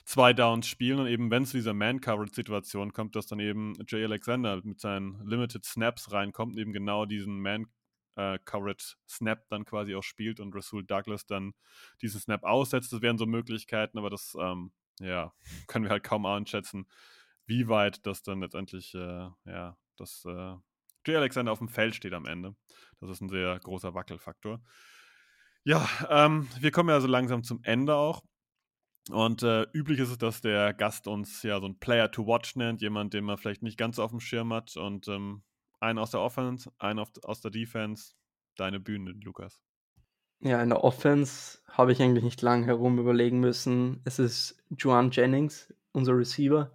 zwei Downs spielen und eben, wenn es zu dieser Man-Coverage-Situation kommt, dass dann eben Jay Alexander mit seinen Limited Snaps reinkommt und eben genau diesen Man-Coverage-Snap äh, dann quasi auch spielt und Rasul Douglas dann diesen Snap aussetzt. Das wären so Möglichkeiten, aber das, ähm, ja, <laughs> können wir halt kaum einschätzen, wie weit das dann letztendlich, äh, ja, das äh, Jay Alexander auf dem Feld steht am Ende. Das ist ein sehr großer Wackelfaktor. Ja, ähm, wir kommen ja so langsam zum Ende auch. Und äh, üblich ist es, dass der Gast uns ja so ein Player to Watch nennt, jemand, den man vielleicht nicht ganz auf dem Schirm hat. Und ähm, einen aus der Offense, einen aus der Defense. Deine Bühne, Lukas. Ja, in der Offense habe ich eigentlich nicht lange herum überlegen müssen. Es ist Juan Jennings, unser Receiver.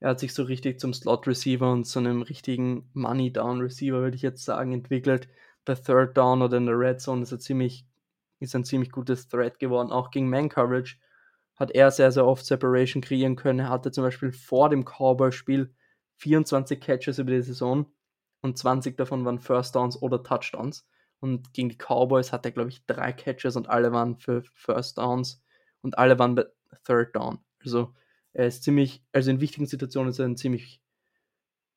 Er hat sich so richtig zum Slot-Receiver und zu einem richtigen Money-Down-Receiver, würde ich jetzt sagen, entwickelt. Bei Third Down oder in der Red Zone ist er ziemlich, ist ein ziemlich gutes Threat geworden. Auch gegen Man-Coverage hat er sehr, sehr oft Separation kreieren können. Er hatte zum Beispiel vor dem Cowboy-Spiel 24 Catches über die Saison und 20 davon waren First Downs oder Touchdowns. Und gegen die Cowboys hat er, glaube ich, drei Catches und alle waren für First Downs und alle waren bei Third Down. Also er ist ziemlich, also in wichtigen Situationen ist er eine ziemlich,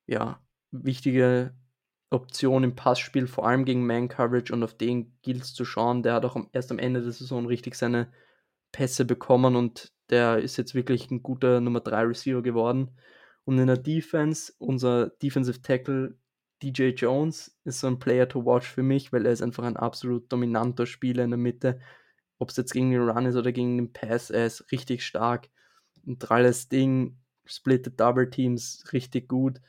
ja, wichtige Option im Passspiel, vor allem gegen Man-Coverage und auf den gilt es zu schauen. Der hat auch erst am Ende der Saison richtig seine Pässe bekommen und der ist jetzt wirklich ein guter Nummer 3 Receiver geworden. Und in der Defense, unser Defensive Tackle DJ Jones ist so ein Player to watch für mich, weil er ist einfach ein absolut dominanter Spieler in der Mitte. Ob es jetzt gegen den Run ist oder gegen den Pass, er ist richtig stark ein dralles Ding, splittet Double Teams richtig gut.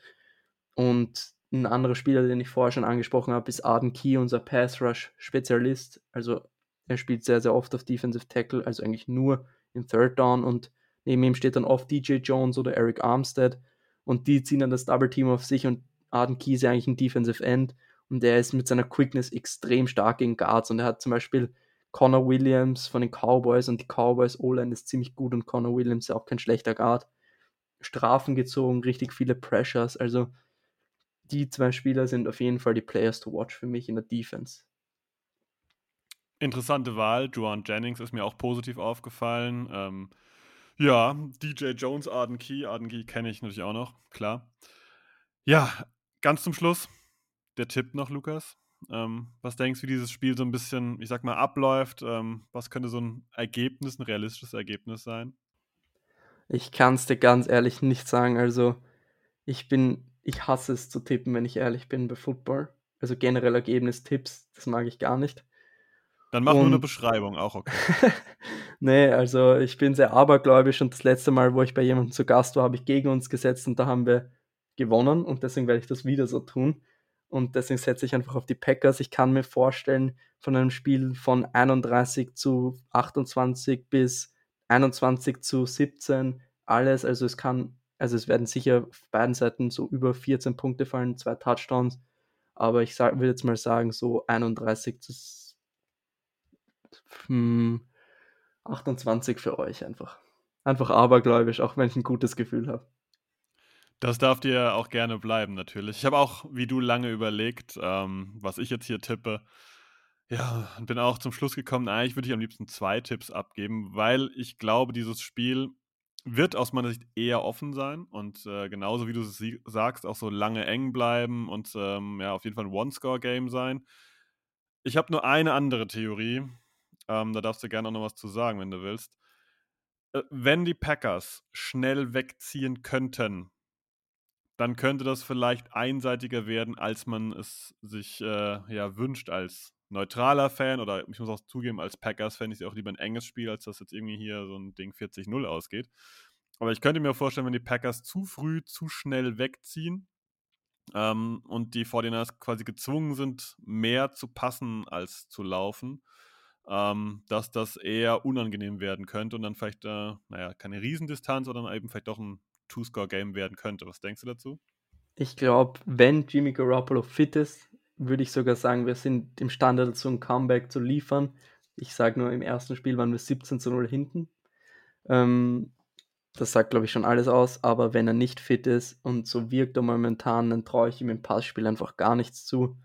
Und ein anderer Spieler, den ich vorher schon angesprochen habe, ist Arden Key, unser Pass Rush Spezialist. Also er spielt sehr, sehr oft auf Defensive Tackle, also eigentlich nur im Third Down und neben ihm steht dann oft DJ Jones oder Eric Armstead und die ziehen dann das Double Team auf sich und Arden Key ist ja eigentlich ein Defensive End und der ist mit seiner Quickness extrem stark gegen Guards und er hat zum Beispiel Connor Williams von den Cowboys und die Cowboys O-Line ist ziemlich gut und Connor Williams ist auch kein schlechter Guard. Strafen gezogen, richtig viele Pressures, also die zwei Spieler sind auf jeden Fall die Players to watch für mich in der Defense. Interessante Wahl. Juan Jennings ist mir auch positiv aufgefallen. Ähm, ja, DJ Jones, Arden Key. Arden Key kenne ich natürlich auch noch, klar. Ja, ganz zum Schluss der Tipp noch, Lukas. Ähm, was denkst du, wie dieses Spiel so ein bisschen, ich sag mal, abläuft? Ähm, was könnte so ein Ergebnis, ein realistisches Ergebnis sein? Ich kann es dir ganz ehrlich nicht sagen. Also, ich bin ich hasse es zu tippen, wenn ich ehrlich bin, bei Football. Also generell Ergebnistipps, das mag ich gar nicht. Dann mach und, nur eine Beschreibung, auch okay. <laughs> nee, also ich bin sehr abergläubisch und das letzte Mal, wo ich bei jemandem zu Gast war, habe ich gegen uns gesetzt und da haben wir gewonnen und deswegen werde ich das wieder so tun. Und deswegen setze ich einfach auf die Packers. Ich kann mir vorstellen, von einem Spiel von 31 zu 28 bis 21 zu 17, alles. Also es kann also es werden sicher auf beiden Seiten so über 14 Punkte fallen, zwei Touchdowns. Aber ich würde jetzt mal sagen, so 31 zu 28 hm, für euch einfach. Einfach abergläubisch, auch wenn ich ein gutes Gefühl habe. Das darf dir auch gerne bleiben, natürlich. Ich habe auch, wie du, lange überlegt, ähm, was ich jetzt hier tippe. Ja, und bin auch zum Schluss gekommen, eigentlich würde ich am liebsten zwei Tipps abgeben, weil ich glaube, dieses Spiel wird aus meiner Sicht eher offen sein und äh, genauso wie du es sagst, auch so lange eng bleiben und ähm, ja, auf jeden Fall ein One-Score-Game sein. Ich habe nur eine andere Theorie. Ähm, da darfst du gerne auch noch was zu sagen, wenn du willst. Äh, wenn die Packers schnell wegziehen könnten, dann könnte das vielleicht einseitiger werden, als man es sich äh, ja, wünscht als neutraler Fan oder ich muss auch zugeben, als Packers-Fan ist ja auch lieber ein enges Spiel, als dass jetzt irgendwie hier so ein Ding 40-0 ausgeht. Aber ich könnte mir vorstellen, wenn die Packers zu früh, zu schnell wegziehen ähm, und die 49ers quasi gezwungen sind, mehr zu passen als zu laufen, ähm, dass das eher unangenehm werden könnte und dann vielleicht, äh, naja, keine Riesendistanz, sondern eben vielleicht doch ein Two-Score-Game werden könnte. Was denkst du dazu? Ich glaube, wenn Jimmy Garoppolo fit ist, würde ich sogar sagen, wir sind imstande dazu, ein Comeback zu liefern. Ich sage nur, im ersten Spiel waren wir 17 zu 0 hinten. Ähm, das sagt, glaube ich, schon alles aus. Aber wenn er nicht fit ist und so wirkt er momentan, dann traue ich ihm im Passspiel einfach gar nichts zu.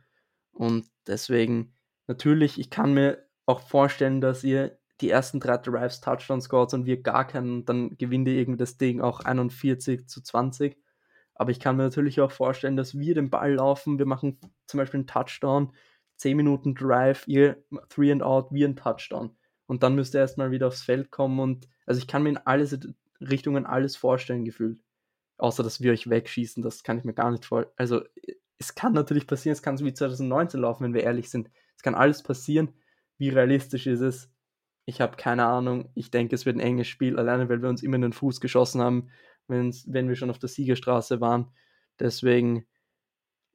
Und deswegen, natürlich, ich kann mir auch vorstellen, dass ihr die ersten drei Drives Touchdown scores und wir gar keinen, dann gewinnt ihr irgendwie das Ding auch 41 zu 20. Aber ich kann mir natürlich auch vorstellen, dass wir den Ball laufen. Wir machen zum Beispiel einen Touchdown, 10 Minuten Drive, ihr 3 and out, wir einen Touchdown. Und dann müsst ihr erstmal wieder aufs Feld kommen. Und also ich kann mir in alle Richtungen alles vorstellen, gefühlt. Außer dass wir euch wegschießen, das kann ich mir gar nicht vorstellen. Also es kann natürlich passieren, es kann so wie 2019 laufen, wenn wir ehrlich sind. Es kann alles passieren. Wie realistisch ist es? Ich habe keine Ahnung. Ich denke, es wird ein enges Spiel, alleine weil wir uns immer in den Fuß geschossen haben wenn wir schon auf der Siegerstraße waren. Deswegen,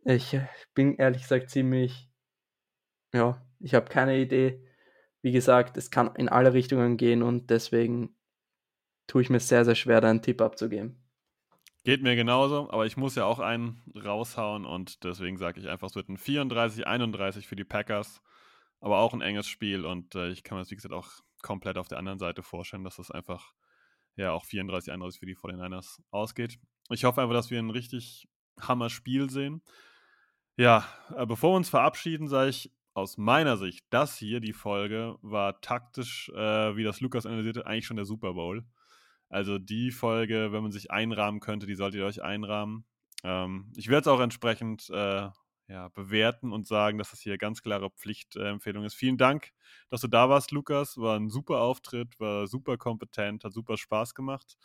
ich bin ehrlich gesagt ziemlich, ja, ich habe keine Idee. Wie gesagt, es kann in alle Richtungen gehen und deswegen tue ich mir sehr, sehr schwer, da einen Tipp abzugeben. Geht mir genauso, aber ich muss ja auch einen raushauen und deswegen sage ich einfach, es wird ein 34-31 für die Packers, aber auch ein enges Spiel und äh, ich kann mir das, wie gesagt, auch komplett auf der anderen Seite vorstellen, dass das einfach ja auch 34, 31 für die 49ers ausgeht. Ich hoffe einfach, dass wir ein richtig Hammer-Spiel sehen. Ja, äh, bevor wir uns verabschieden, sage ich aus meiner Sicht, das hier, die Folge, war taktisch, äh, wie das Lukas analysierte, eigentlich schon der Super Bowl. Also die Folge, wenn man sich einrahmen könnte, die solltet ihr euch einrahmen. Ähm, ich werde es auch entsprechend äh, ja, bewerten und sagen, dass das hier ganz klare Pflichtempfehlung ist. Vielen Dank, dass du da warst, Lukas. War ein super Auftritt, war super kompetent, hat super Spaß gemacht.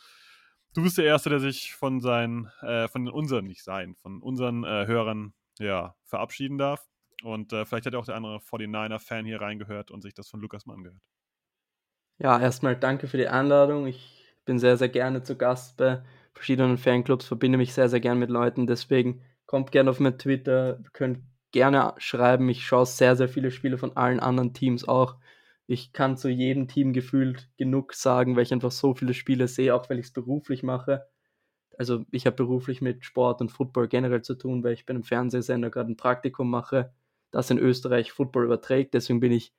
Du bist der Erste, der sich von seinen, äh, von unseren, nicht sein, von unseren äh, Hörern ja, verabschieden darf. Und äh, vielleicht hat auch der andere 49er-Fan hier reingehört und sich das von Lukas mal angehört. Ja, erstmal danke für die Einladung. Ich bin sehr, sehr gerne zu Gast bei verschiedenen Fanclubs, verbinde mich sehr, sehr gern mit Leuten. Deswegen kommt gerne auf mein Twitter, könnt gerne schreiben. Ich schaue sehr, sehr viele Spiele von allen anderen Teams auch. Ich kann zu jedem Team gefühlt genug sagen, weil ich einfach so viele Spiele sehe, auch weil ich es beruflich mache. Also ich habe beruflich mit Sport und Football generell zu tun, weil ich bei einem Fernsehsender gerade ein Praktikum mache, das in Österreich Football überträgt. Deswegen bin ich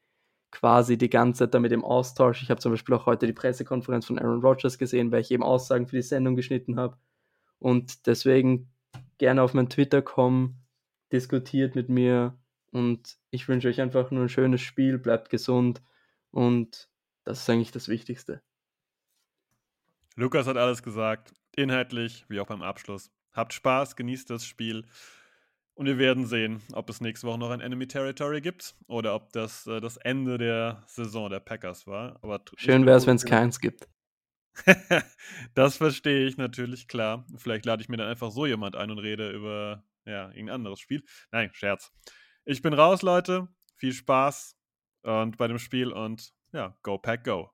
quasi die ganze Zeit damit im Austausch. Ich habe zum Beispiel auch heute die Pressekonferenz von Aaron Rodgers gesehen, weil ich eben Aussagen für die Sendung geschnitten habe. Und deswegen gerne auf mein Twitter kommen, diskutiert mit mir und ich wünsche euch einfach nur ein schönes Spiel, bleibt gesund und das ist eigentlich das Wichtigste. Lukas hat alles gesagt, inhaltlich wie auch beim Abschluss. Habt Spaß, genießt das Spiel und wir werden sehen, ob es nächste Woche noch ein Enemy Territory gibt oder ob das äh, das Ende der Saison der Packers war. Aber Schön wäre es, wenn es keins gibt. <laughs> das verstehe ich natürlich, klar. Vielleicht lade ich mir dann einfach so jemand ein und rede über ja, irgendein anderes Spiel. Nein, Scherz. Ich bin raus, Leute. Viel Spaß und bei dem Spiel und ja, go Pack Go.